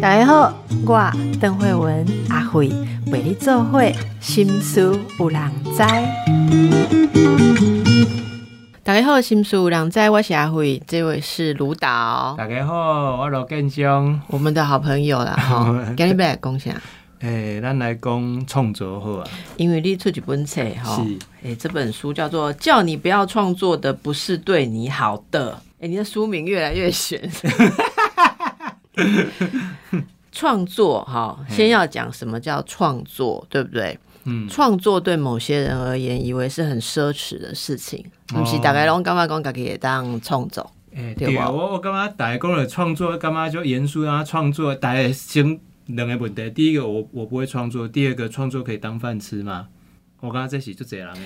大家好，我邓慧文阿慧为你做会心思有人知。大家好，心思有人知，我是阿慧，这位是卢导，大家好，我罗建章，我们的好朋友啦。哈，今日要来讲啥？诶，咱来讲创作好啊。因为你出一本册哈，是诶，这本书叫做《叫你不要创作的不是对你好的》。诶，你的书名越来越玄。创作哈，先要讲什么叫创作，对不对？嗯，创作对某些人而言，以为是很奢侈的事情，不是大概拢感觉讲家己会当创作。诶，对啊，我我感觉大家讲的创作，感觉就严肃啊，创作，大家先两个问题。第一个，我我不会创作；第二个，创作可以当饭吃吗？我刚刚这是就这样的。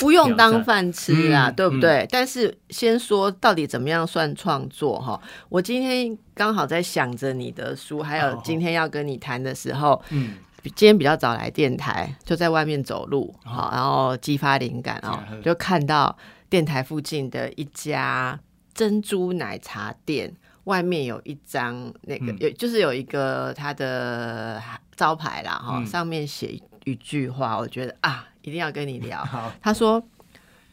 不用当饭吃啊，嗯对不对？但是先说到底怎么样算创作哈？我今天刚好在想着你的书，还有今天要跟你谈的时候，嗯，今天比较早来电台，就在外面走路，好，然后激发灵感哦就看到电台附近的一家珍珠奶茶店，外面有一张那个嗯。有，就是有一个它的招牌啦，哈，嗯。上面写一句话，我觉得啊，一定要跟你聊。他说：“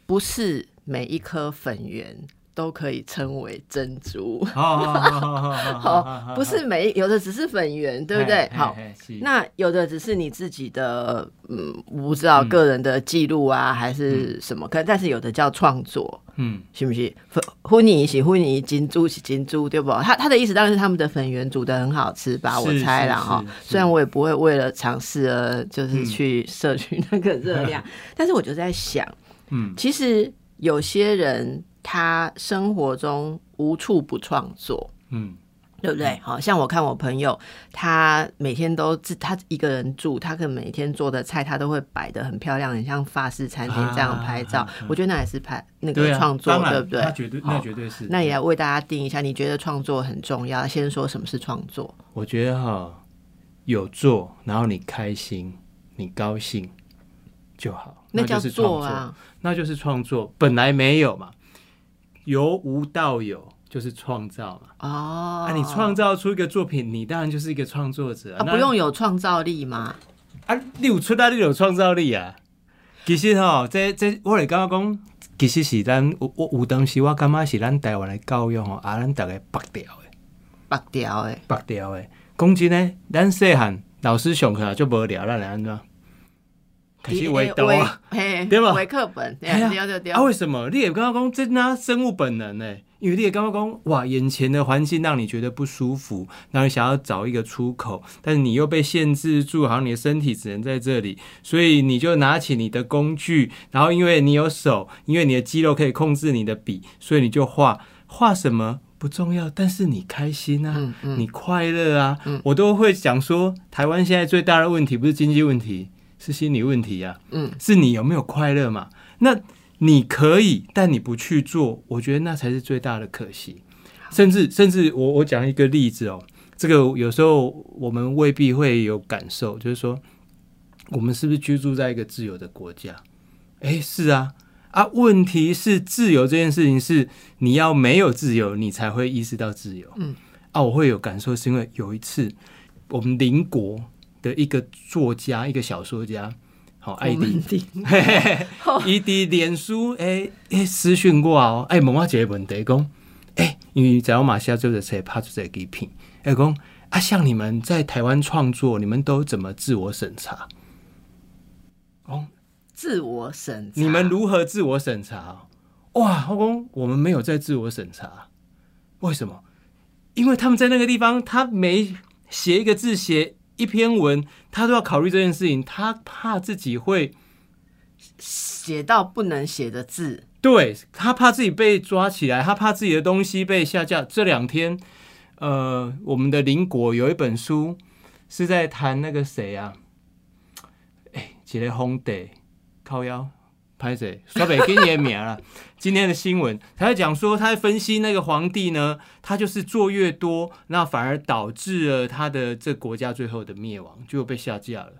不是每一颗粉圆都可以称为珍珠，好，不是每有的只是粉圆，对不对？好，那有的只是你自己的，嗯，我不知道个人的记录啊，还是什么？可但是有的叫创作，嗯是不是？粉婚泥是婚泥，金珠是金珠，对不？他他的意思当然是他们的粉圆煮的很好吃吧，我猜了哈。虽然我也不会为了尝试而就是去摄取那个热量，但是我就在想。嗯其实有些人他生活中无处不创作，嗯对不对？好像我看我朋友，他每天都自他一个人住，他可能每天做的菜他都会摆的很漂亮，很像法式餐厅这样拍照。啊啊啊我觉得那也是拍那个创作，对不对那？绝对，那绝对是。那也要为大家定一下，你觉得创作很重要？先说什么是创作？我觉得哈，有做，然后你开心，你高兴就好，那叫就是创做啊，那就是创作。本来没有嘛，由无到有就是创造嘛。哦，啊，你创造出一个作品，你当然就是一个创作者啊，那不用有创造力吗？啊，你有出来，你就有创造力啊。其实吼，这这我来感觉讲，其实是咱有我有当时我感觉是咱台湾的教育吼，啊，咱大家白掉的。白掉的，白掉的。讲真呢，咱细汉老师上课就无聊，咱来安怎？开始画图啊！嘿，对吧画课本，对嘿啊对对对啊，。为什么？你也刚刚讲这那生物本能呢？因为你也刚刚讲哇，眼前的环境让你觉得不舒服，然后你想要找一个出口，但是你又被限制住，好像你的身体只能在这里，所以你就拿起你的工具，然后因为你有手，因为你的肌肉可以控制你的笔，所以你就画画什么不重要，但是你开心啊，嗯嗯你快乐啊，我都会讲说，台湾现在最大的问题不是经济问题，是心理问题啊。嗯，是你有没有快乐嘛？那你可以，但你不去做，我觉得那才是最大的可惜。甚至甚至我我讲一个例子哦，这个有时候我们未必会有感受，就是说，我们是不是居住在一个自由的国家？诶，是啊。啊，问题是自由这件事情是你要没有自由，你才会意识到自由。嗯，啊，我会有感受，是因为有一次我们邻国的一个作家，一个小说家，好、艾迪 伊伫脸书诶诶私讯我哦，哎问我一个问题，讲诶，因为在我马下就是写拍出这个片，诶讲啊，像你们在台湾创作，你们都怎么自我审查？哦，自我审查，你们如何自我审查？哇，后宫我们没有在自我审查，为什么？因为他们在那个地方，他每写一个字，写一篇文，他都要考虑这件事情，他怕自己会。写到不能写的字，对他怕自己被抓起来，他怕自己的东西被下架。这两天，呃，我们的邻国有一本书是在谈那个谁啊？哎，一个皇帝靠腰拍谁？刷北给你的名了。今天的新闻，他在讲说，他在分析那个皇帝呢，他就是做越多，那反而导致了他的这国家最后的灭亡，就被下架了。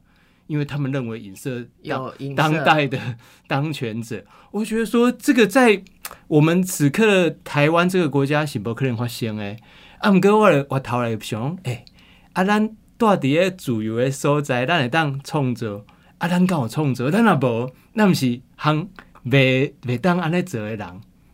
因为他们认为影射有影射当代的 当权者。我觉得说这个在我们此刻的台湾这个国家是不可能发生诶。啊，毋过我来我头来想，诶、啊，咱住伫咧自由的所在，咱会当创造，啊，咱敢有创造？咱若无，咱毋是通袂袂当安尼做的人，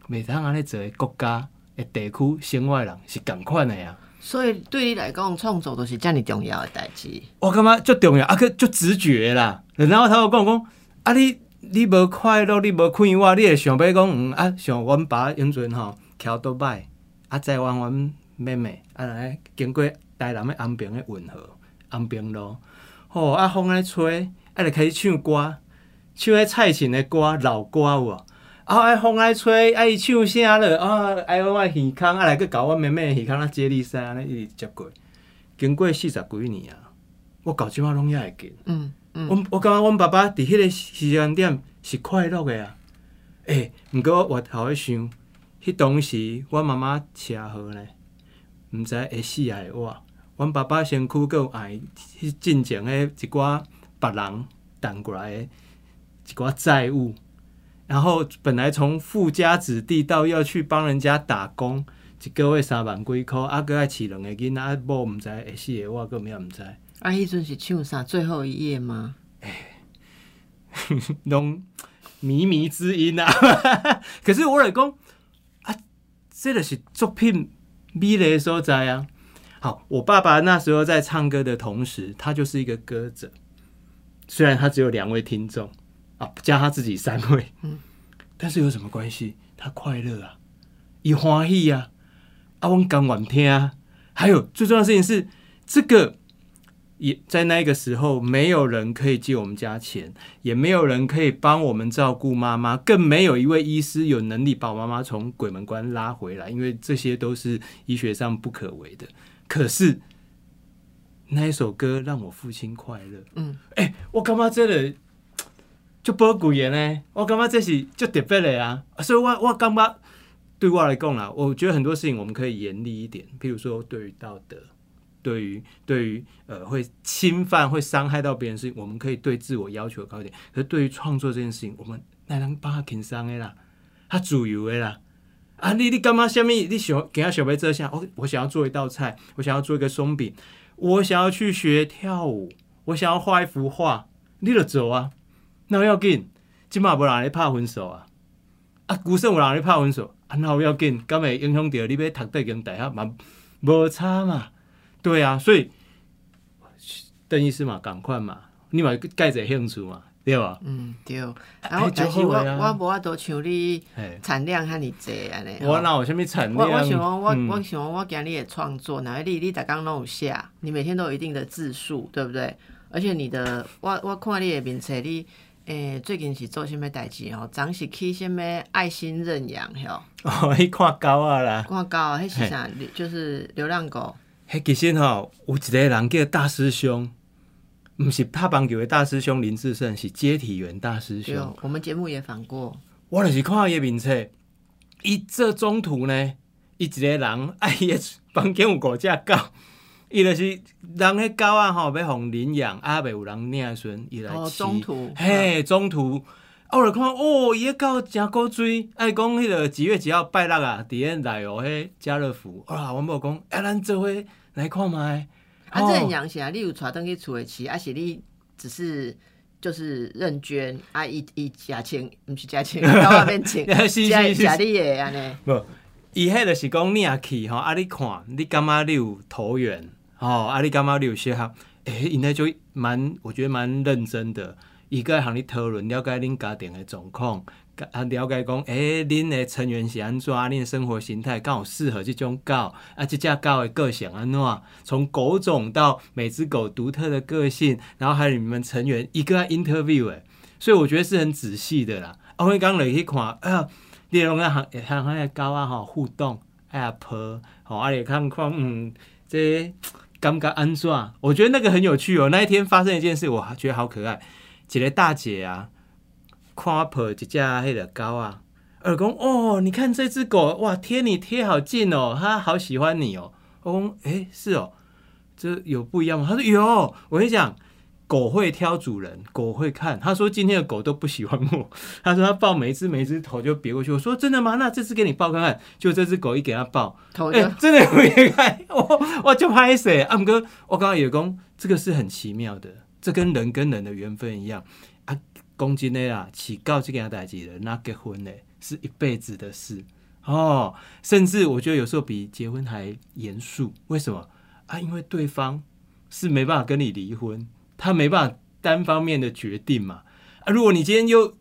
袂当安尼做诶国家诶地区生活的人是共款诶啊。所以对你来讲，创作都是遮尔重要诶代志。我感觉足重要，啊，佮足直觉啦。然后他有讲讲，啊，你你无快乐，你无快活，你会想要讲，嗯啊，像阮爸永存吼，桥倒摆，啊，载阮阮妹妹，啊来经过台南诶安平诶运河，安平路，吼、啊，风咧吹，啊，就开始唱歌，唱迄蔡琴的歌，老歌有无？啊，爱风来吹，啊，伊唱啥了？啊，爱阮我耳孔，啊，来去搞阮妹妹的耳孔啊，接力赛安尼一直接过，经过四十几年啊。我到即满拢也会记。嗯嗯，我我感觉阮爸爸伫迄个时间点是快乐的啊。诶、毋过我头咧想，迄当时阮妈妈车祸咧，毋知会死还是活。阮爸爸身躯佫有爱迄进前诶一寡别人担过来的一寡债务，然后本来从富家子弟到要去帮人家打工，一个月三万几箍，啊，佫爱饲两个囡仔，啊，某毋知会死会活，佫咩毋知。啊，迄阵是唱啥？最后一页吗？拢靡靡之音啊。可是我来讲啊，这个是作品美丽的所在啊。好，我爸爸那时候在唱歌的同时，他就是一个歌者。虽然他只有两位听众啊，加他自己三位，嗯，但是有什么关系？他快乐啊，伊欢喜啊，啊，阮甘愿听啊。还有最重要的事情是，这个也在那个时候，没有人可以借我们家钱，也没有人可以帮我们照顾妈妈，更没有一位医师有能力把我妈妈从鬼门关拉回来，因为这些都是医学上不可为的。可是那一首歌让我父亲快乐，嗯，哎、我感觉这个就宝贵的呢，我感觉这是就特别的啊，所以我我感觉对我来讲啦，我觉得很多事情我们可以严厉一点，譬如说对于道德。对于对于呃会侵犯会伤害到别人的事情，我们可以对自我要求高一点。可是对于创作这件事情，我们哪能帮他轻松的啦，他自由的啦。啊，你你干嘛？下面你想给他小白这下？我我想要做一道菜，我想要做一个松饼，我想要去学跳舞，我想要画一幅画，你就走啊。那要紧，今嘛无人咧拍分手啊。啊，古生有人咧拍分手，啊，那要紧，敢会影响到你要读对间大学嘛？无差嘛。对啊，所以邓医师嘛，赶快嘛，你嘛盖者兴趣嘛，对吧？嗯对。然后哎但是我我无法度像你哎，产量遐尼济安尼。我哪有啥物产量？我我想讲，我、嗯我想讲，我今日的创作，哪你你逐工拢有写，你每天都有一定的字数，对不对？而且你的，我我看你的面册，你诶、最近是做啥物代志吼？昨是去啥物爱心认养吼？哦，迄看狗啊啦，看到迄是啥？就是流浪狗。迄其实吼有一个人叫大师兄，毋是拍棒球的大师兄林志胜，是接体员大师对兄。，我们节目也访过。我就是看伊的面册，伊这中途呢，伊一个人啊，伊房间有五只狗，伊就是人迄狗啊吼要互领养，啊袂有人领的时阵，伊来哦，中途嘿，中途，啊，我就看哦，伊个狗真古锥，啊，伊讲迄个几月几号拜六啊，伫咧内湖迄家乐福，啊，阮某讲，啊，咱做伙来看卖。啊，哦认养是啊，你有带登去厝的饲，啊是你只是就是认捐啊，伊伊假钱，毋是假钱，到外面请，是是假是假你的安尼。无，伊迄就是讲你也去吼，啊，你看，你感觉你有投缘，吼，啊，你感觉你有适合，诶、应该就蛮，我觉得蛮认真的。伊个向你讨论，了解恁家庭的状况，啊，了解讲，诶、恁的成员是安怎，恁的生活形态刚好适合这种狗，啊，这只狗的个性安怎，从狗种到每只狗独特的个性，然后还有你们成员一个 interview 诶，所以我觉得是很仔细的啦。啊，我刚来去看，啊。你拢啊和和迄个狗啊吼互动，哎呀抱，吼啊你看看，嗯，这感觉安怎？我觉得那个很有趣哦。那一天发生一件事，我觉得好可爱。一个大姐啊，看我抱一只迄个狗啊，二公哦，你看这只狗哇，贴你贴好近哦，它好喜欢你哦。我讲，诶、是哦，这有不一样吗？他说有。我跟你讲，狗会挑主人，狗会看。他说今天的狗都不喜欢我。他说他抱每一只，每一只头就别过去。我说真的吗？那这只给你抱看看。就这只狗一给他抱，哎、头就真的别看，我我就拍谁啊？姆哥，我刚刚也讲，这个是很奇妙的，这跟人跟人的缘分一样啊。公斤的啦，起告这件代志的，那结婚呢是一辈子的事哦。甚至我觉得有时候比结婚还严肃。为什么啊？因为对方是没办法跟你离婚，他没办法单方面的决定嘛。啊，如果你今天又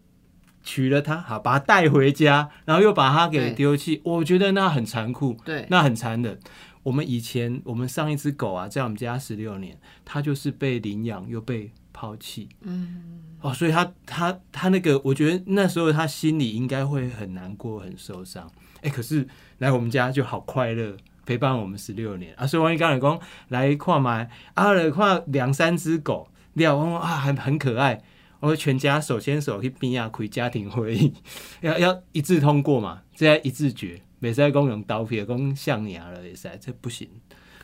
娶了她，好把她带回家，然后又把她给对丢弃，我觉得那很残酷。对，那很残忍。我们以前，我们上一只狗啊，在我们家十六年，它就是被领养又被抛弃。嗯，哦，所以他他他那个，我觉得那时候他心里应该会很难过、很受伤。哎、可是来我们家就好快乐，陪伴我们十六年啊。所以我刚才讲来看买啊，来看两三只狗，了我说啊，还很可爱。我们全家手牵手去边亚开家庭会议，要要一致通过嘛，这要一致决，没在公用刀片公像你啊了也是，这不行。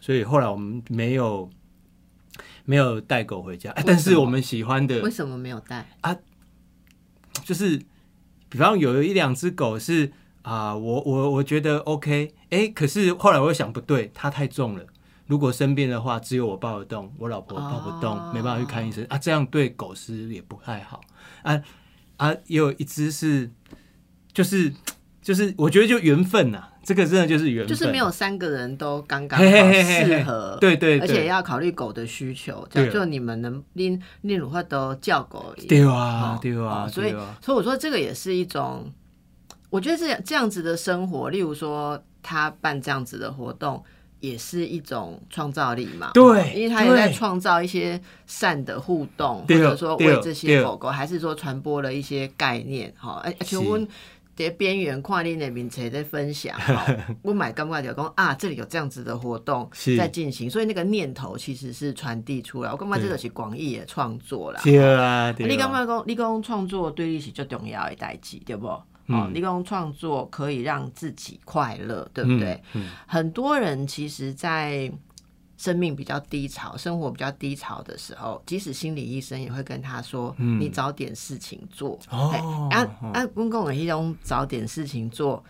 所以后来我们没有没有带狗回家，哎但是我们喜欢的为什么没有带啊？就是，比方有一两只狗是啊、我我我觉得 OK，哎、可是后来我又想不对，它太重了。如果生病的话，只有我抱得动，我老婆抱不动，哦没办法去看医生啊，这样对狗是也不太好啊啊！也有一只是，就是就是，我觉得就缘分呐、这个真的就是缘分，就是没有三个人都刚刚适合，对对对，而且要考虑狗的需求，这样就你们能令令如何都叫狗对啊哦对啊，哦所以所以我说这个也是一种，我觉得这样这样子的生活，例如说他办这样子的活动。也是一种创造力嘛，对哦因为他也在对创造一些善的互动，或者说对为这些狗狗，还是说传播了一些概念，哈，而且我在边缘看你的名词在分享，我买感觉就讲啊，这里有这样子的活动在进行，所以那个念头其实是传递出来，我感觉这个是广义的创作啦，对啊，对你感啊，觉讲，你讲创作对你是最重要的代志，对不？嗯哦，你讲创作可以让自己快乐，对不对？嗯？嗯，很多人其实，在生命比较低潮、生活比较低潮的时候，即使心理医生也会跟他说：“嗯你找点事情做。哦哎啊啊，公共的一种找点事情做。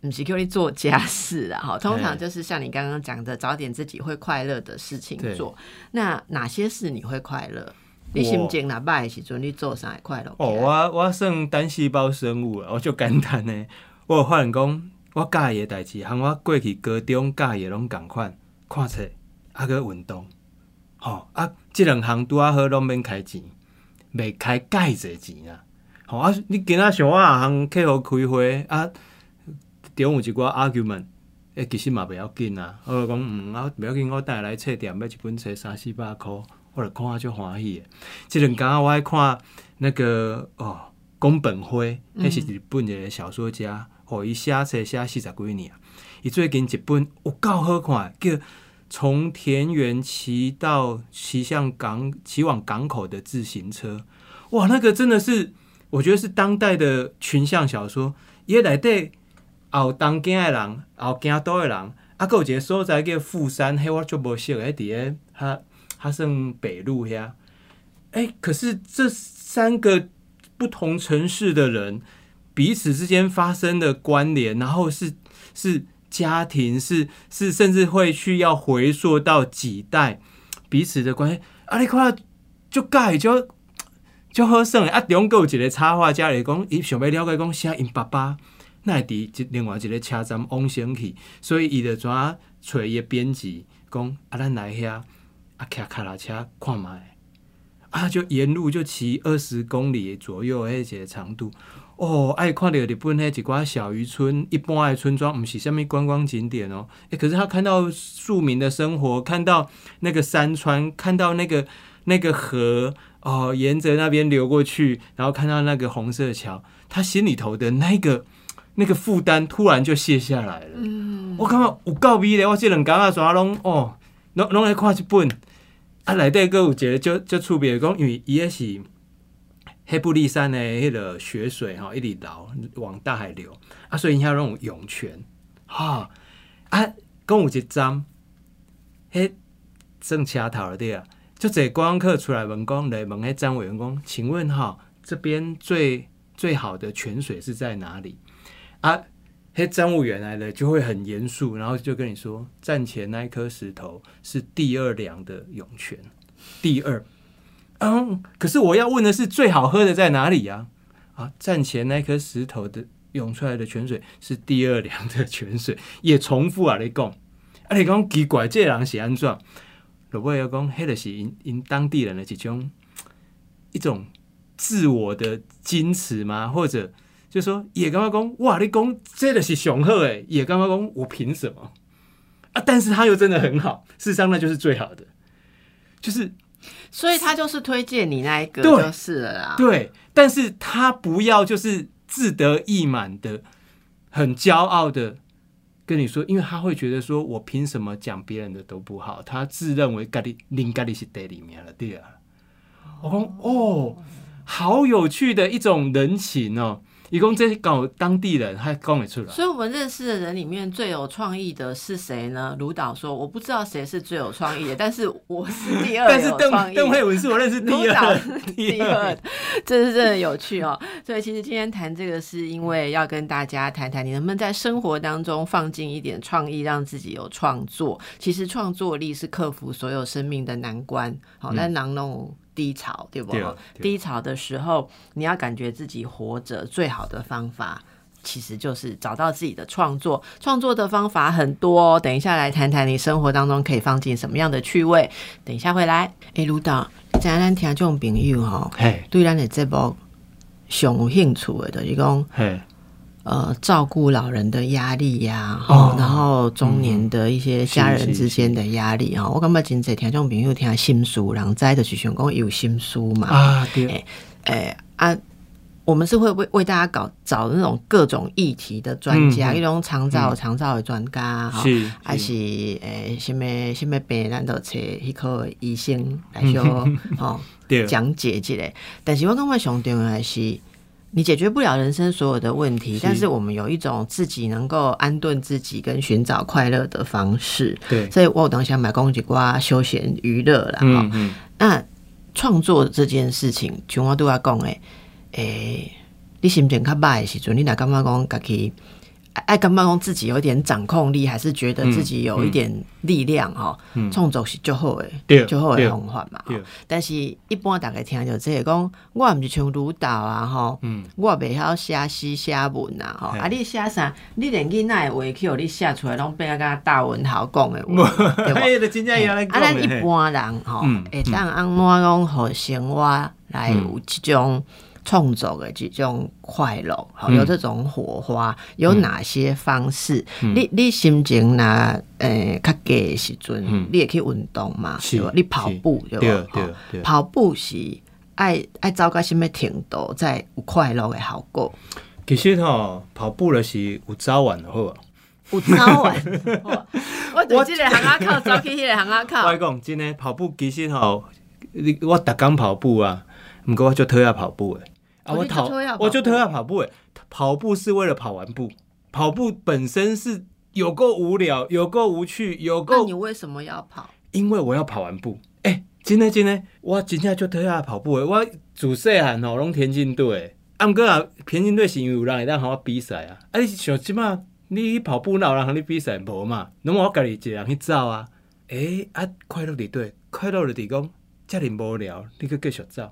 不是叫你做家事啊，哈，通常哎就是像你刚刚讲的，找点自己会快乐的事情做。那哪些事你会快乐？你心情哪歹的时阵，你做啥会快乐？哦，我我算单细胞生物啊，我就简单呢。我有发现讲，我介意的代志，和我过去高中介意的拢共款，看册啊个运动，吼、啊，即两项拄啊好，拢免开钱，袂开介济钱啊。吼啊，你今仔想我啊项客户开会啊，中有一寡 argument。诶，其实嘛袂要紧啊，我就讲，嗯，啊，袂要紧，我带来册店买一本册三四百箍，我著看啊，足欢喜的。即两工仔我爱看那个哦，宫本辉，迄是日本一个小说家，吼、伊写册写四十几年，伊最近一本有够好看，叫《从田园骑到骑向港骑往港口的自行车》。哇，那个真的是，我觉得是当代的群像小说，伊内底后东京的人，后京都的人，啊，还有一个所在叫富山，迄我就无熟的，迄伫咧他他算北路遐。哎、可是这三个不同城市的人彼此之间发生的关联，然后是是家庭，是是甚至会去要回溯到几代彼此的关系。啊，你看就介就就好耍的啊！中国有一个插画家来讲，伊想要了解讲啥因爸爸。那会伫一另外一个车站往生去，所以伊就怎啊找伊的编辑讲啊，咱来遐啊，骑卡拉车看卖。啊，就沿路就骑二十公里左右的迄个长度。哦，爱看到日本迄一寡小渔村，一般的村庄，毋是虾米观光景点哦。诶、可是他看到庶民的生活，看到那个山川，看到那个那个河哦，沿着那边流过去，然后看到那个红色桥，他心里头的那个那个负担突然就卸下来了。嗯，我感觉有够美咧，我即两工啊全拢哦，拢拢来看一本。啊，内底佫有一个足足趣味的讲，因为伊也是黑布利山的迄个雪水吼，一直流往大海流，啊，所以遐拢有涌泉，哈、啊，讲有一张，迄正车头了对啊，就这观光客出来问讲，来问迄张委员讲，请问哈，这边最最好的泉水是在哪里？啊，迄站务员来了就会很严肃，然后就跟你说，站前那一颗石头是第二凉的涌泉，第二。嗯，可是我要问的是最好喝的在哪里呀、啊？站前那颗石头的涌出来的泉水是第二凉的泉水，也重复啊你讲，啊你讲奇怪，这人是安怎？罗伯要讲，迄个是因因当地人的一种一种自我的矜持吗？或者就说也刚刚讲，哇，你讲这个是上好诶，也刚刚讲我凭什么啊？但是他又真的很好，事实上那就是最好的，就是所以他就是推荐你那一个对就是了啦。对，但是他不要就是自得意满的，很骄傲的跟你说，因为他会觉得说我凭什么讲别人的都不好，他自认为咖喱零咖喱是第里面了，对啊。我讲哦，好有趣的一种人情哦，一共这搞当地人还讲得出来。所以我们认识的人里面最有创意的是谁呢？卢导说：“我不知道谁是最有创意的，但是我是第二但是邓有创意。”邓慧文是我认识第卢导二是第二，这是真的有趣哦。所以其实今天谈这个，是因为要跟大家谈谈，你能不能在生活当中放进一点创意，让自己有创作。其实创作力是克服所有生命的难关。好，那囊弄低潮，对不？对对低潮的时候，你要感觉自己活着最好的方法。其实就是找到自己的创作，创作的方法很多、哦。等一下来谈谈你生活当中可以放进什么样的趣味。等一下回来，诶，卢导，咱咱听众朋友吼，嘿，对咱的节目上有兴趣的，就是讲嘿，呃照顾老人的压力呀、哦然后中年的一些家人之间的压力哈，我感觉真侪听众朋友听心事，人知就是想讲有心书嘛，啊，对，啊。我们是会为为大家搞找那种各种议题的专家，一种长照长照的专家哈，是还是诶什么什么病，咱都找迄科医生来 说哦对，讲解一下。但是我感觉上重要的是，你解决不了人生所有的问题，是但是我们有一种自己能够安顿自己跟寻找快乐的方式。对，所以我有当想买公鸡瓜休闲娱乐啦。哈、嗯嗯，那创作这件事情，像我对我讲诶，诶、你心情较歹的时阵，你若感觉讲家己爱爱感觉讲自己有一点掌控力，还是觉得自己有一点力量哈，嗯。创、作是最好的，对最好的对方法嘛。但是一般大家听就这个讲，我毋是像卢导啊吼，嗯。我袂晓写诗写文啊吼，啊你写啥？你连囡仔的话去互你写出来，拢变啊甲大文豪讲的话，啊，咱一般人吼嗯，会当安怎讲，互生活来有这种创作的这种快乐，好嗯有这种火花，有哪些方式？你你心情若诶较低的时阵嗯，你也可以运动嘛，是对吧？你跑步对对吧？跑步是爱爱走到什么程度，才有快乐的效果？其实吼，跑步的是有早晚的好啊。有早晚，哇 我对这个行啊靠，走去迄个行啊我靠跟你，讲，真的跑步其实吼，你我逐工跑步啊，毋过我就讨厌跑步诶。我跑我就特爱跑步诶。跑步是为了跑完步，跑步本身是有够无聊，有够无趣，有那够你为什么要跑？因为我要跑完步。诶、真的真的，我真正就特爱跑步诶。我自细汉吼拢田径队的，啊，毋过啊，田径队是因为有人会当互我比赛啊。啊，你想即马你去跑步哪有人互你比赛无嘛？拢我家己一个人去走啊。诶、啊，快乐伫对，快乐就伫讲，遮尔无聊，你去继续走。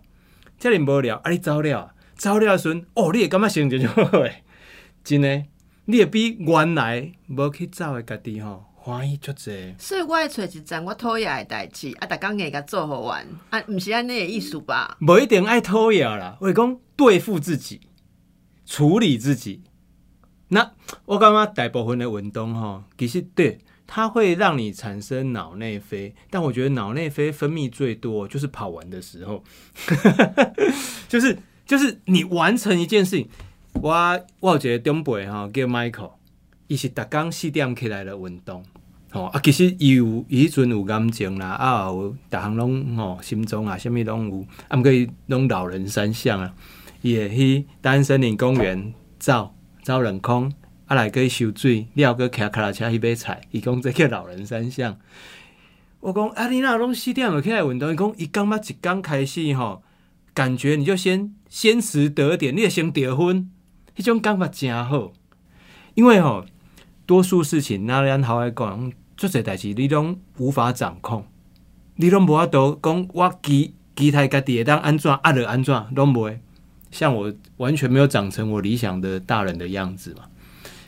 遮尔无聊，啊，你走了，走了的时阵，哦，你会感觉心情就好诶。真诶，你会比原来无去走诶家己吼欢喜足济。所以我爱找一件我讨厌的代志，啊，逐工硬甲做好完，啊，毋是安尼的意思吧？无一定爱讨厌啦，我是讲对付自己，处理自己。那我感觉大部分的运动吼，其实对它会让你产生脑内啡，但我觉得脑内啡分泌最多就是跑完的时候，就是就是你完成一件事情。我我有一个长辈吼叫 Michael，伊是逐工四点起来的运动。吼、啊，其实伊有伊迄阵有癌症啦，啊有逐项拢吼心脏啊，啥物拢有，啊毋过伊拢老人三项啊，伊会去大安森林公园走走冷空，啊来去收水，了个骑脚踏车去买菜，伊讲这叫老人三项。我讲啊，你那拢四点就起来运动，伊讲伊感觉一刚开始吼，感觉你就先先持得点，你也先得分，迄种感觉真好。因为吼，多数事情那咱好来讲，做些代志你拢无法掌控，你拢无法度讲我期期待家己会当安怎啊着安怎，拢袂。像我完全没有长成我理想的大人的样子嘛。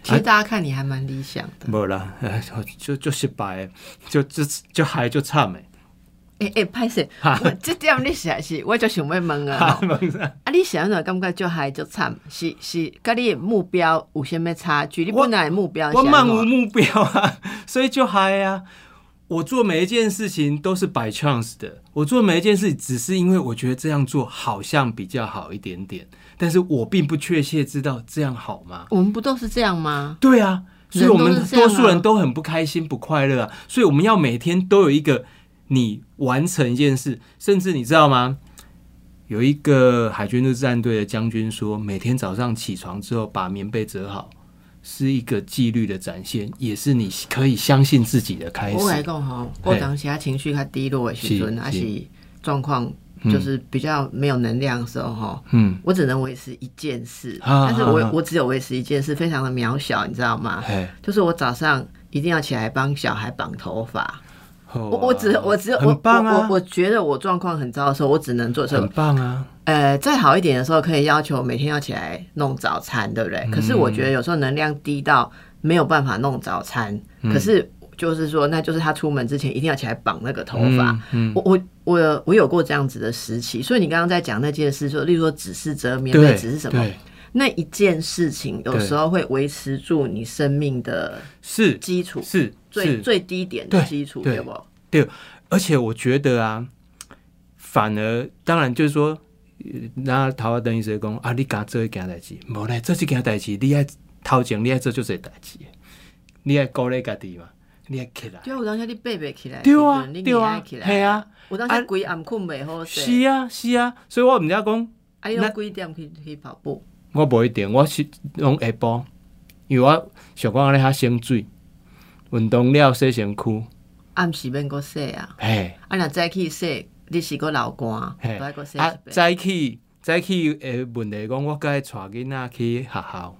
其实大家看你还蛮理想的。无啦，哎 就就失败，就就就还就惨诶。诶诶，歹势，我这点你实是，我就想要问啊。啊，你想怎感觉就嗨就惨？是是，甲你的目标有啥物差距？你本来的目标是我漫无目标啊，所以就嗨啊。我做每一件事情都是 by chance 的，我做每一件事只是因为我觉得这样做好像比较好一点点，但是我并不确切知道这样好吗？我们不都是这样吗？对啊，所以我们多数人都很不开心、不快乐啊。所以我们要每天都有一个你完成一件事，甚至你知道吗？有一个海军陆战队的将军说，每天早上起床之后把棉被折好，是一个纪律的展现，也是你可以相信自己的开始。我来讲吼，我当时他情绪较低落的时阵，是还是状况就是比较没有能量的时候哈，嗯，我只能维持一件事，啊但是我我只有维持一件事，非常的渺小，你知道吗？就是我早上一定要起来帮小孩绑头发。我我我只我只有我我我我觉得我状况很糟的时候，我只能做这很。棒啊，呃，再好一点的时候，可以要求每天要起来弄早餐，对不对？可是我觉得有时候能量低到没有办法弄早餐，嗯。可是就是说，那就是他出门之前一定要起来绑那个头发。嗯，嗯。我我我我有过这样子的时期，所以你刚刚在讲那件事，说例如说只是折棉被，对，只是什么，那一件事情，有时候会维持住你生命的是基础，是最，最低点的基础，对不？对？而且我觉得啊，反而当然就是说，呃那头啊等于说讲啊，你敢做一件代志，无咧做这件代志，你爱头前你爱做就是代志的，你爱鼓励家己嘛，你爱起来，对啊，有当时你爬不起来，对啊你对啊起，来，系啊，有当时规暗困袂好是，啊是啊，所以我毋知讲，啊，你用几点去去跑步？我无一定，我是拢下晡，因为我想讲安尼较省水，运动了洗身躯，暗时免个洗啊，嘿。啊，若早起洗，你是个流汗，嘿。都啊，早起早起诶问题讲，我该带囡仔去学校，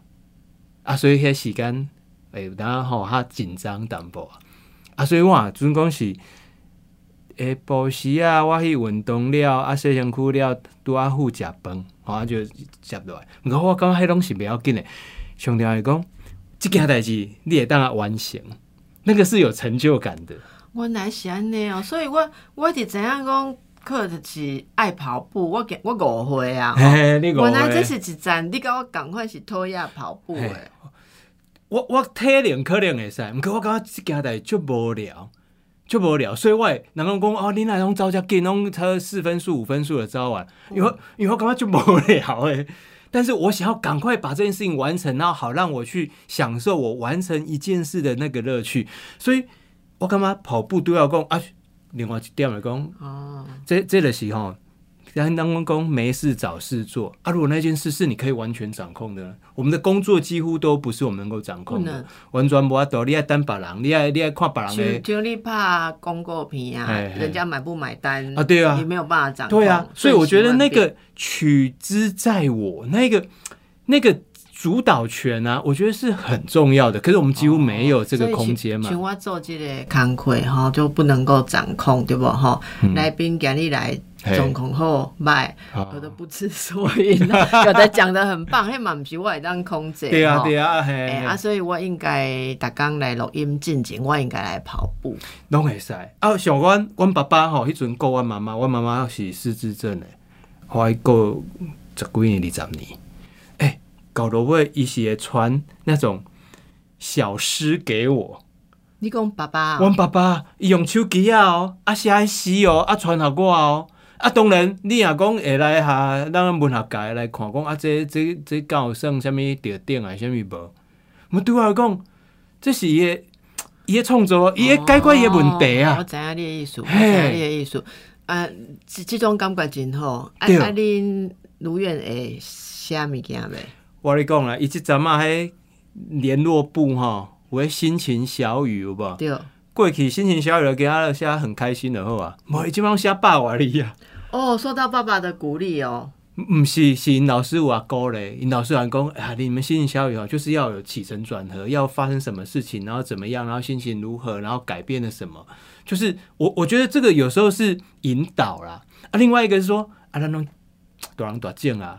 啊，所以迄时间会有当吼较紧张淡薄啊，啊，所以我啊阵讲是下晡时啊，我去运动了，啊，洗身躯了，拄啊好食饭，吼啊就接落来。毋过我感觉迄拢是袂要紧诶，上重要是讲，即件代志你会当啊完成，那个是有成就感的。原来是安尼哦，所以我我一直知影讲，可就是爱跑步。我我误会啊，原来这是一站，你甲我赶快是讨厌跑步嘿诶。我我体能可能会使，毋过我感觉即件代志足无聊，足无聊，所以我会人家讲哦，你那拢走遮紧，拢差四分数、五分数的走完，因为因为我感觉就无聊诶。但是我想要赶快把这件事情完成，然后好让我去享受我完成一件事的那个乐趣，所以我干嘛跑步都要讲啊。另外一点来讲，哦，这这个是吼，咱当公公没事找事做啊。如果那件事是你可以完全掌控的呢，我们的工作几乎都不是我们能够掌控的完全无法度。你爱等别人，你爱你爱看别人就的，就你怕广告片啊，嘿嘿人家买不买单啊对啊你没有办法掌控。对啊。所以我觉得那个取之在我，那个那个主导权啊，我觉得是很重要的。可是我们几乎没有这个空间嘛所以。像我做这个工课哈，就不能够掌控，对不吼？来宾今日来嗯嘿状况好歹，啊有的不知所云啊，有的讲的很棒，嘿嘛不是我会当空姐。对啊，吼对啊，哎、嘿，啊，所以我应该逐工来录音进前，我应该来跑步。拢会使。啊，像我，我爸爸吼，迄阵顾阮妈妈，阮妈妈是失智症的，后来顾十几年、二十年。到尾伊是会传那种小诗给我。你讲爸爸、阮爸爸伊用手机啊哦，啊写迄诗哦，啊传互我哦。啊，当然，你若讲会来下，咱文学界来看讲啊，这这这敢有算啥物着顶啊，啥物无？我对我来讲，这是伊的伊的创作，伊的解决伊的问题啊哦我。知影你的意思，我知嘿影你的意思。啊，这这种感觉真好。啊对啊，恁如愿会写物件袂？我跟你讲啦，伊即阵啊，迄联络部吼，有迄心情小雨有无？对，过过去心情小雨了，给他写很开心的好啊，无伊即摆写百外里啊。哦，受到爸爸的鼓励哦。毋是，是因老师有啊鼓励，因老师还讲，啊，你们心情小雨哦，就是要有起承转合，要发生什么事情，然后怎么样，然后心情如何，然后改变了什么，就是我我觉得这个有时候是引导啦。啊，另外一个是说，啊，咱拢 大人大种啊，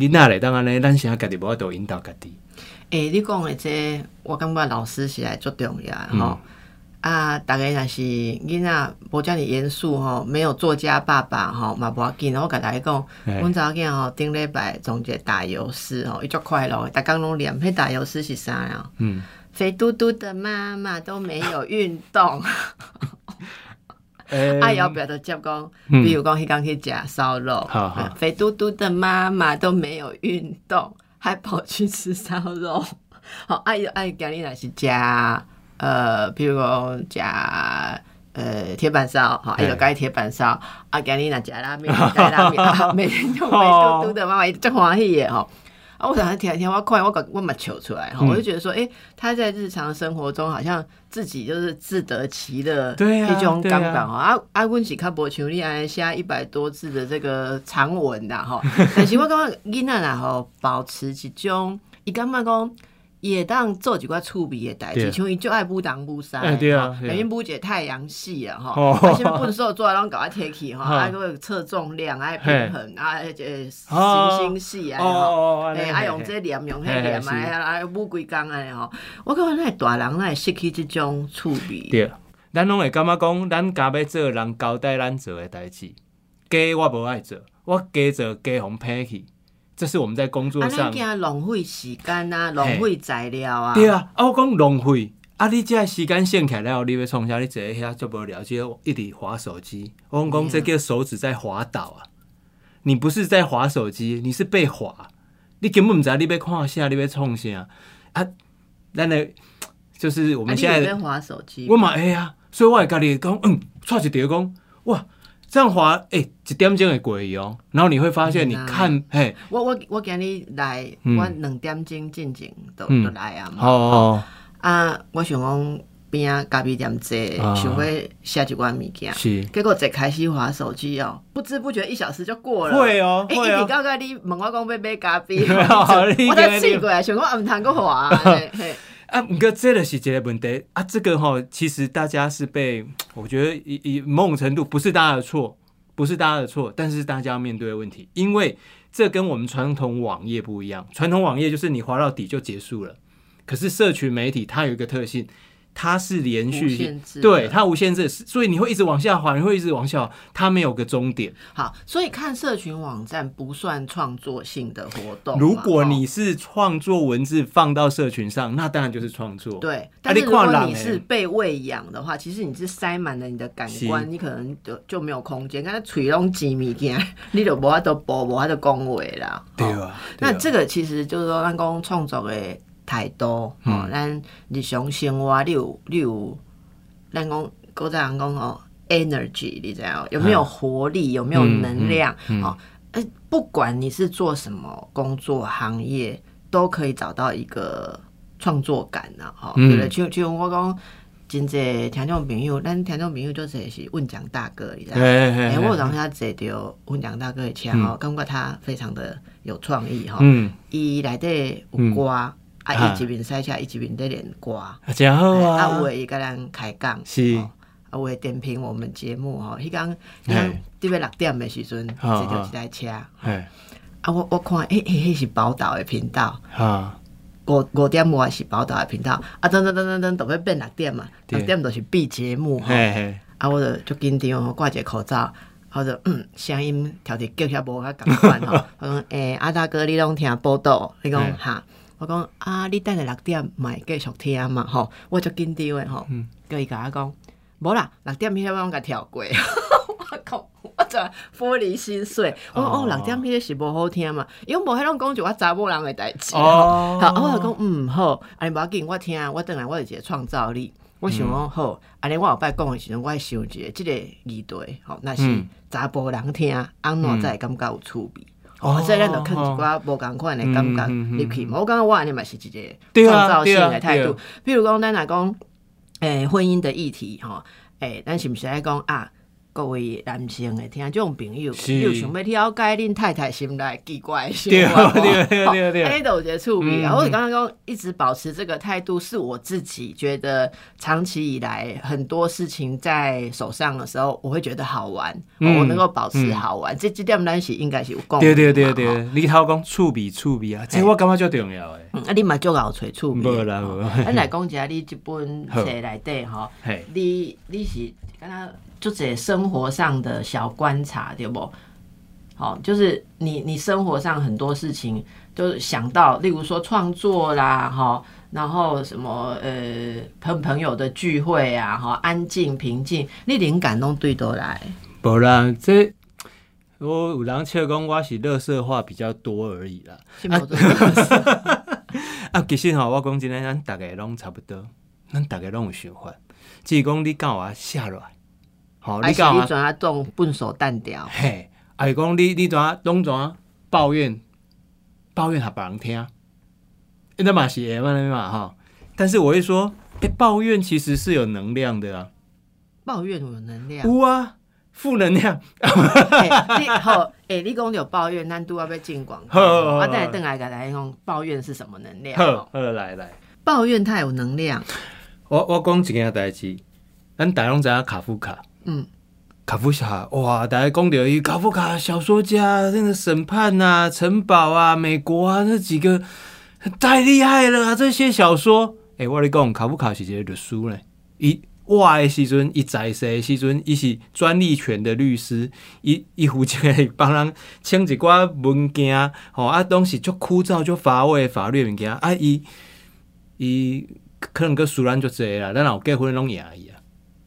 囡仔咧，当然咧，咱先家己无法度引导家己。诶、你讲的这我感觉老师是来足重要的吼。啊，大概若是囡仔无遮尔严肃吼，没有作家爸爸吼嘛无要紧。我甲大家讲，阮查某囝吼顶礼拜总结打油诗吼，伊足快乐的，逐工拢念。迄打油诗是啥呀？嗯，肥嘟嘟的妈妈都没有运动，诶、啊，要不要就接讲，嗯比如讲，迄刚去食烧肉，肥嘟嘟的妈妈都没有运动，还跑去吃烧肉。好，啊，伊啊，伊今日若是食呃，比如讲食呃铁板烧，吼，伊就改铁板烧。啊，今日若食拉面，改拉面，啊 每天就肥嘟嘟的妈妈，一直欢喜的吼。啊，我想听一听，我看我我嘛求出来哈，嗯我就觉得说，诶、他在日常生活中好像自己就是自得其乐，对啊一种感觉哈。啊啊，阮是较无像你安尼写一百多字的这个长文啦哈，但是我感觉囡仔啦吼，保持一种，伊感觉讲。伊会当做一寡趣味的代志，像伊就爱舞东舞西，哎对啊对啊。吼因为舞一个太阳系啊，吼，哦。啊，什么笨手做啊，拢搞我摕去吼，哈啊，个测重量，啊，平衡，啊，迄个哦行星系啊，哦吼。哦哦，诶，啊用这念用迄念是。啊，啊舞几工安尼吼，我感觉咱大人咱会失去即种趣味。对，咱拢会感觉讲，咱家要做人交代咱做诶代志，假我无爱做，我假做假互骗去，这是我们在工作啊，上咱。惊浪费时间啊，浪费材料啊。对啊，啊我讲浪费，啊你这时间省起来了，你要创啥？你坐喺遐做无聊，就一直划手机。我讲讲这个手指在滑倒啊，你不是在划手机，你是被划，你根本不知道你要看啥，你要创啥啊？咱的就是我啊，们现在划手机？我嘛会啊，所以我会家己讲，嗯，错一条讲，哇，这样滑，诶、一点钟会过去哦。然后你会发现，你嗯啊看，嘿，我我我今日来，嗯。我两点钟进前都嗯。都来啊嘛。哦，啊，我想讲边啊咖啡店坐，啊。想要写一罐物件，是，结果一开始滑手机哦，不知不觉一小时就过了。会哦，诶，会哦，一直到到你问我讲要买咖啡，我才试过来，想讲唔通个滑，啊，不过这个是一个问题啊，这个哈，其实大家是被，我觉得以以某种程度不是大家的错，不是大家的错，但是大家要面对的问题，因为这跟我们传统网页不一样，传统网页就是你滑到底就结束了，可是社群媒体它有一个特性。它是连无续对它无限制，所以你会一直往下滑，你会一直往下滑，它没有个终点。好，所以看社群网站不算创作性的活动。如果哦你是创作文字放到社群上，那当然就是创作。对，但是你如果你是被喂养的话，其实你是塞满了你的感官，你可能就就没有空间。刚才吹拢挤物件，你就无法度播，无法度讲话啦。哦对啊，那这个其实就是说，咱讲创作的态度，嗯吼、咱日常生活你有你有，咱讲古早人讲吼 energy，你知道有没有活力，有没有能量？嗯不管你是做什么工作行业，都可以找到一个创作感呐、吼、嗯对不对？像像我讲。真侪听众朋友，咱听众朋友就是是问蒋大哥，你知道吗？哎我有让他坐到温良大哥的车吼，感觉他非常的有创意吼。嗯，伊内底有歌，啊，啊伊一面赛车，伊一面在练歌，啊，啊真好有啊，诶伊甲咱开讲，是吼啊，有诶点评我们节目吼。迄工，嘿迄工伫要六点诶时阵，好坐着一台车，啊，哎我我看，诶、诶，迄是宝岛诶频道。啊，五五点外是宝岛诶频道，啊，等等等等等，都要变六点嘛，对六点就是闭节目吼。啊，我就足紧张吼，挂一个口罩，我就嗯，声音调得叫遐无较共款吼。我讲诶，阿大哥，你拢听报道？你讲哈？我讲啊，你等下六点嘛会继续听嘛吼？我就紧张诶吼。嗯叫伊甲我讲，无啦，六点迄个我拢甲跳过。我讲，我就玻璃心碎。我讲哦哦，六点迄个是无好听嘛，因为无迄种讲就我查某人诶代志。哦好，我就讲嗯好，安尼无要紧，我听，我等来我有一个创造力。我想讲好，安尼我后摆讲的时阵，我会想一个即个议题，吼，若是嗯查甫人听，安怎才会感觉有趣味。哦哦，所以咱就看一寡无共款的感觉嗯嗯嗯入去。我感觉我安尼嘛是一个创造性对啊的态度。比如讲，咱若讲诶、婚姻的议题吼，诶、咱是毋是爱讲啊？各位男性的听众朋友，是。你有想要了解恁太太心内奇怪的想对法无对对对对吼哎，都有一个趣味啊！嗯。我刚刚讲一直保持这个态度，是我自己觉得长期以来很多事情在手上的时候，我会觉得好玩，嗯。我能够保持好玩，这这点咱是应该是有共对对对对，吼你头讲趣味趣味啊，这我感觉最重要诶。嗯啊，你嘛足够找趣味的。无啦无咱来讲一下你这本册内底吼，你你是敢若就这生活上的小观察对不？好，就是你你生活上很多事情都想到，例如说创作啦，哈，然后什么呃朋朋友的聚会啊，哈，安静平静，你灵感拢对倒来。无啦，这我有人笑讲我是乐色话比较多而已啦。啊，其实吼，我讲真诶，咱逐个拢差不多，咱逐个拢有想法，只是讲你敢有啊写落来，吼，你敢有啊，你转啊动笨手淡掉？嘿，啊是讲你你怎啊拢怎啊抱怨，抱怨互别人听，那嘛是会嘛嘛哈。但是我会说，诶、抱怨其实是有能量的啊，抱怨有能量。有啊，负能量，欸你好，诶、你讲有抱怨，咱拄要要进广告，好好好啊，等下等来甲大家讲抱怨是什么能量？好，好来来。抱怨太有能量，我我讲一件代志，咱大家拢知影卡夫卡，嗯，卡夫卡，哇，大家讲到伊卡夫卡小说家，那个审判啊、城堡啊、美国啊，那几个太厉害了啊！这些小说，诶、我跟你讲，卡夫卡是一个律师咧，伊活的时阵，伊在世的时阵，伊是专利权的律师，伊伊负责帮人签一寡文件，吼啊，拢是足枯燥、足乏味的法律的物件。啊，伊伊可能个输咱足济啦，咱若有结婚拢赢伊啊。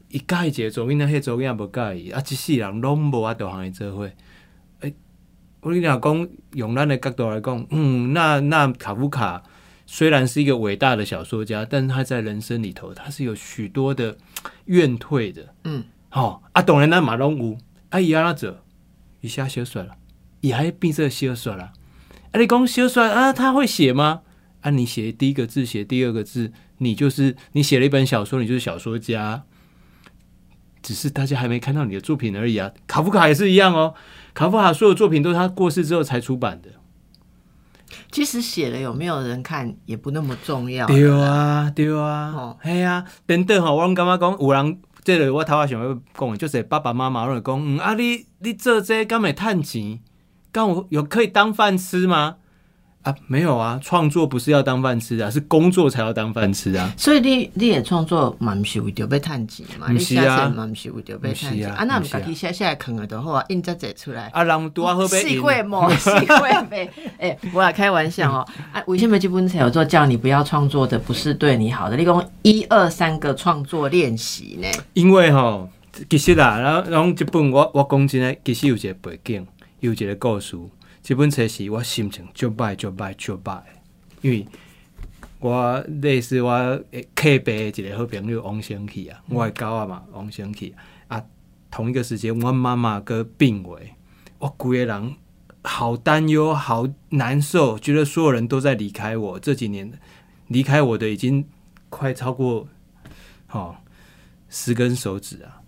伊介意一个做囡仔，迄做囡仔无介意，啊，一世人拢无法度通伊做伙。诶、我你若讲用咱的角度来讲，嗯，那那卡夫卡虽然是一个伟大的小说家，但是他在人生里头，他是有许多的 怨退的。嗯，吼、啊，当然咱嘛拢有，啊，伊安怎做？伊写小说啦，伊还变色小说啦。啊，你讲小说啊，他会写吗？啊，你写第一个字，写第二个字，你就是你写了一本小说，你就是小说家。只是大家还没看到你的作品而已啊。卡夫卡也是一样哦，卡夫卡所有作品都是他过世之后才出版的。其实写了有没有人看也不那么重要。对啊，对啊哦，系啊，等等吼，我拢感觉讲有人，这个我头下想要讲的，就是爸爸妈妈拢会讲，嗯啊你你做这敢会趁钱，敢有有可以当饭吃吗？啊，没有啊，创作不是要当饭吃啊，是工作才要当饭吃啊。所以你你的创作嘛，毋是为着要趁钱嘛，你写不是啊册嘛，毋是为着要趁不是钱。啊啊，那毋不是啊家己写写来藏了就好啊，印则者出来。啊，人拄啊好细被会莫细会呗，哎、我来开玩笑哦。啊，为什么这本册有做叫你不要创作的不是对你好的？你讲一二三个创作练习呢？因为吼，其实啦，然后然后这本我我讲真的，其实有一个背景，有一个故事。这本册是我心情就歹、就歹、就歹的，因为我类似我诶客爸的一个好朋友王生去啊，我的狗仔嘛王生去啊，同一个时间我妈妈个病危，我规个人好担忧、好难受，觉得所有人都在离开我。这几年离开我的已经快超过，哦。十根手指啊！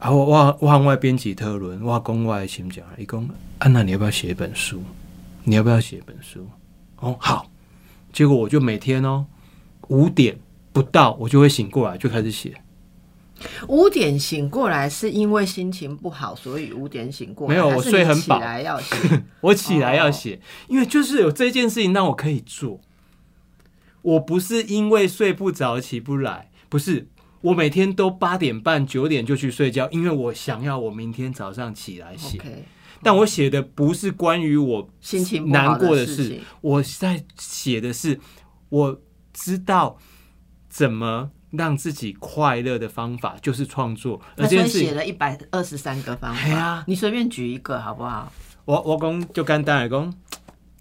啊，我我我和我编辑特论，我讲我的心情，伊讲啊，那你要不要写一本书？你要不要写一本书？哦，好。结果我就每天哦五点不到，我就会醒过来，就开始写。五点醒过来是因为心情不好，所以五点醒过来。没有我睡很饱来要写。我起来要写，因为就是有这件事情让我可以做。我不是因为睡不着起不来，不是，我每天都八点半九点就去睡觉，因为我想要我明天早上起来写。但我写的不是关于我心情难过的事我在写的是我知道怎么让自己快乐的方法，就是创作。而那所以这件事情，写了一百二十三个方法。哎呀你随便举一个好不好？我我讲就简单来讲，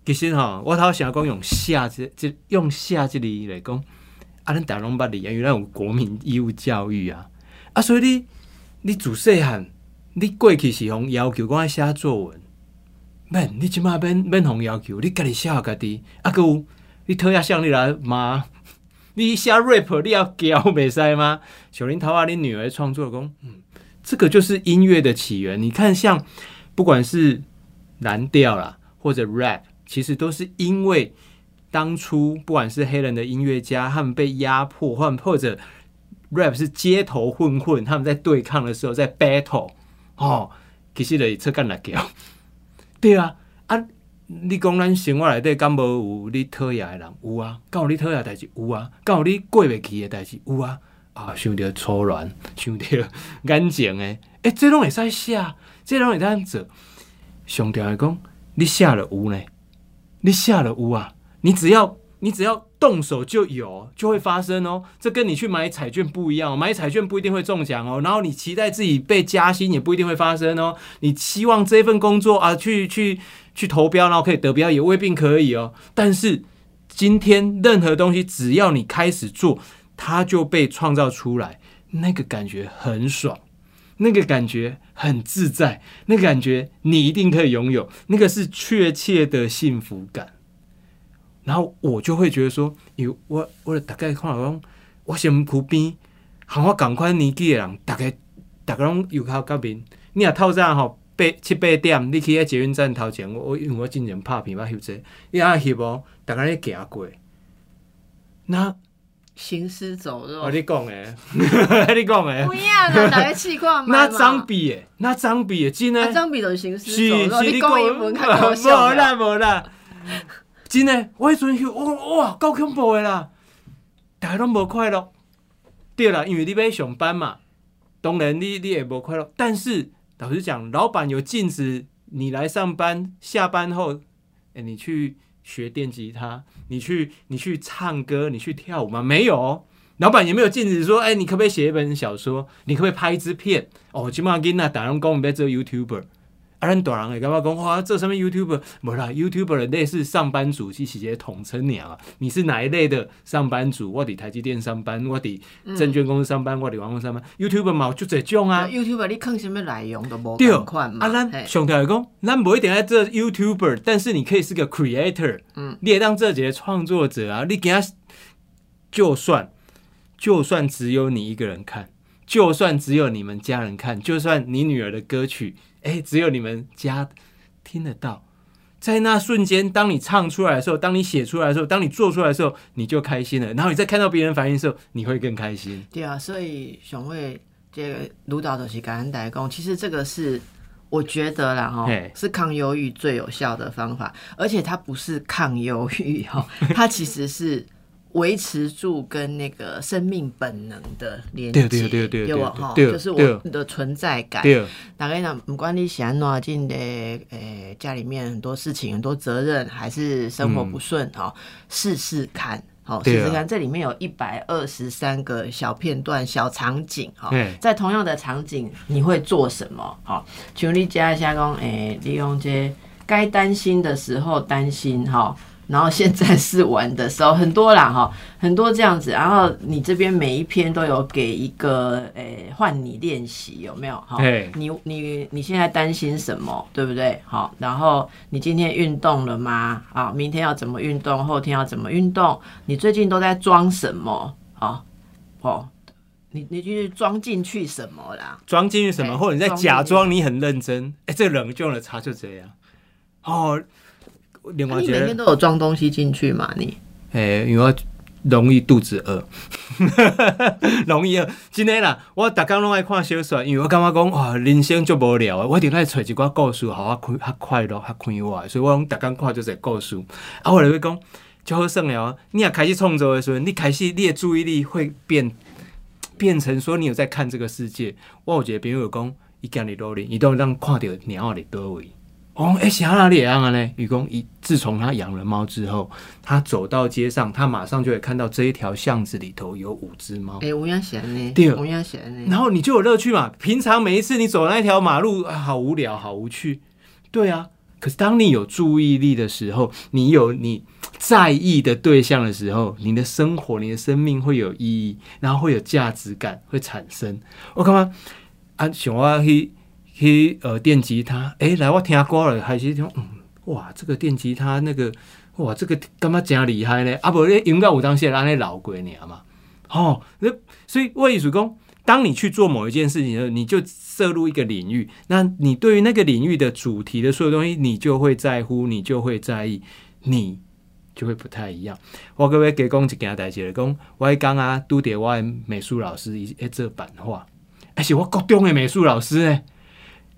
其实哈，我头想要讲用下这这用下这里来讲，啊，咱大家拢捌理啊，因为咱有国民义务教育啊，啊，所以你你自细汉，你过去是互要求讲爱写作文，免你即马免免互要求，你家己写互家己，啊，佮有你讨厌向你来骂，你写 rap 你要教袂使吗？小林桃花，你女儿创作工，嗯，这个就是音乐的起源。你看，像不管是蓝调啦，或者 rap，其实都是因为当初不管是黑人的音乐家，他们被压迫，或或者 rap 是街头混混，他们在对抗的时候，在 battle 哦，其实就是出干来叫。对啊，啊，你讲咱生活内底敢无有你讨厌的人？有啊，敢有你讨厌的代志？有啊，敢有你过袂去的代志？有啊。啊，想到初恋，想到感情的，诶、这拢会使写，这拢会当做。上条来讲，你写了有呢？你写了有啊？你只要你只要动手就有，就会发生哦。这跟你去买彩券不一样，买彩券不一定会中奖哦。然后你期待自己被加薪，也不一定会发生哦。你期望这份工作啊，去去去投标，然后可以得标，也未必可以哦。但是今天任何东西，只要你开始做。它就被创造出来，那个感觉很爽，那个感觉很自在，那个感觉你一定可以拥有，那个是确切的幸福感。然后我就会觉得说，有我我大概看讲，我先苦边，喊我赶快年纪的人，大概大概拢有靠革面。你若透早吼八七八点，你去喺捷运站头前，我我因为我之前拍片我翕者，你啊翕无，大概咧行过，那。行尸走肉。我你讲诶，你讲诶，不一样啊，哪个气况那张比诶，那张比诶，真诶，张比都行尸走肉。你讲英文看搞笑。无啦无啦，真诶，我迄阵去，哇哇，够恐怖诶啦，大家拢无快乐。对啦，因为你要上班嘛，当然你你也无快乐。但是老实讲，老板有禁止你来上班，下班后，诶，你去。学电吉他，你去你去唱歌，你去跳舞吗？没有，老板也没有禁止说，哎，你可不可以写一本小说？你可不可以拍一支片？哦，起码跟那打人工，别做 YouTuber。啊，咱大人会感觉讲哇，这上面 YouTuber 无啦，YouTuber 类似上班族，其实统称你啊。你是哪一类的上班族？我伫台积电上班，我伫证券公司上班，我伫网络上班。YouTuber 嘛，就这种啊。YouTuber 你看什么内容都无同款嘛。啊，咱上条来讲，咱不一定爱做 YouTuber，但是你可以是个 Creator，嗯，你也当这几个创作者啊。你给他，就算就算只有你一个人看，就算只有你们家人看，就算你女儿的歌曲。哎，只有你们家听得到，在那瞬间，当你唱出来的时候，当你写出来的时候，当你做出来的时候，你就开心了。然后你再看到别人反应的时候，你会更开心。对啊，所以熊会这个卢导的是感恩代工，其实这个是我觉得啦哈，是抗忧郁最有效的方法，而且它不是抗忧郁哈，它其实是。维持住跟那个生命本能的连接，对对对对对，哈，就是我的存在感。大概呢，不管你想哪进的，诶，家里面很多事情、很多责任，还是生活不顺，哈，试试看，好，试试看。这里面有一百二十三个小片段、小场景，哈，在同样的场景，你会做什么？好，请你加一下，讲，诶，利用这该担心的时候担心，哈。然后现在是玩的时候很多啦哈，很多这样子。然后你这边每一篇都有给一个诶换你练习有没有？哈，你你你现在担心什么？对不对？好，然后你今天运动了吗？啊，明天要怎么运动？后天要怎么运动？你最近都在装什么？啊，哦，你你就是装进去什么啦？装进去什么？或者你在假装你很认真？哎，这冷就了差就这样。哦。你每天都有装东西进去嘛？你诶，因为容易肚子饿，容易饿。今天啦，我逐工拢爱看小说，因为我感觉讲哇，人生就无聊啊，我一定爱揣一寡故事，好我快较快乐，较快活。所以我拢逐工看就是故事。啊，我来会讲就好耍了。你也开始创作的时候，你开始你的注意力会变变成说你有在看这个世界。我有一个朋友讲，伊今日努力，伊都让看到鸟伫倒位。哦，哎，想哪里也样啊呢？愚公一自从他养了猫之后，他走到街上，他马上就会看到这一条巷子里头有五只猫。哎，乌鸦喜呢？对，乌鸦喜呢。然后你就有乐趣嘛。平常每一次你走那条马路，好无聊，好无趣。对啊，可是当你有注意力的时候，你有你在意的对象的时候，你的生活、你的生命会有意义，然后会有价值感会产生。我干嘛？啊，想我去。去呃电吉他，哎，来我听歌了，还是听，嗯，哇，这个电吉他那个哇，这个干嘛真厉害呢？啊，不，你应该有当时安尼老过年嘛。哦，那所以我意思讲，当你去做某一件事情的时候，你就涉入一个领域，那你对于那个领域的主题的所有东西，你就会在乎，你就会在意，你就会不太一样。我各位给讲一件代志来讲，我刚啊拄着我的美术老师一一做版画，而且我高中的美术老师呢，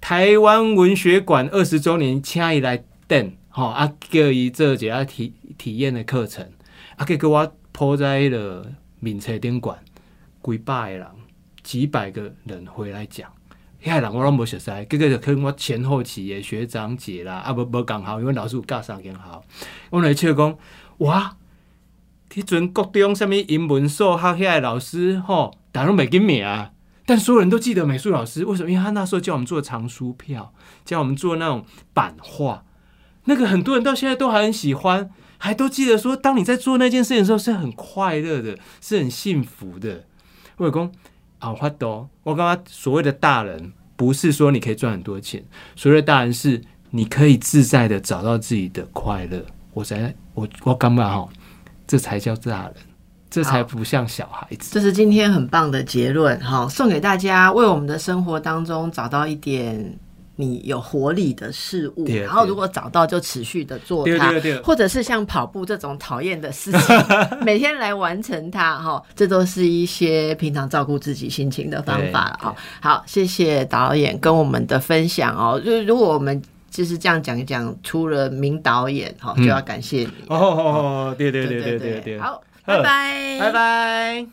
台湾文学馆二十周年请伊来等，吼啊叫伊做一下体体验的课程，啊结果我铺在迄个闽册顶馆，几百个人，几百个人回来讲。遐人我拢无熟悉，结果就跟我前后期的学长姐啦，啊无无共好，因为老师有教三间好，我来笑讲，哇，迄阵国中啥物英文、数学遐的老师吼，但拢袂记名啊，但所有人都记得美术老师，为什么？因为他那时候叫我们做藏书票，叫我们做那种版画，那个很多人到现在都还很喜欢，还都记得说，当你在做那件事情的时候是很快乐的，是很幸福的。我讲。啊，发多！我刚刚所谓的大人，不是说你可以赚很多钱，所谓的大人是你可以自在的找到自己的快乐。我才我我刚刚哈，这才叫大人，这才不像小孩子。这是今天很棒的结论哈，送给大家，为我们的生活当中找到一点。你有活力的事物，然后如果找到就持续的做它，或者是像跑步这种讨厌的事情，每天来完成它，哈，这都是一些平常照顾自己心情的方法了，哈。好，谢谢导演跟我们的分享哦。就如果我们就是这样讲一讲，出了名导演，哈，就要感谢你。哦，对对对对对对，好，拜拜，拜拜。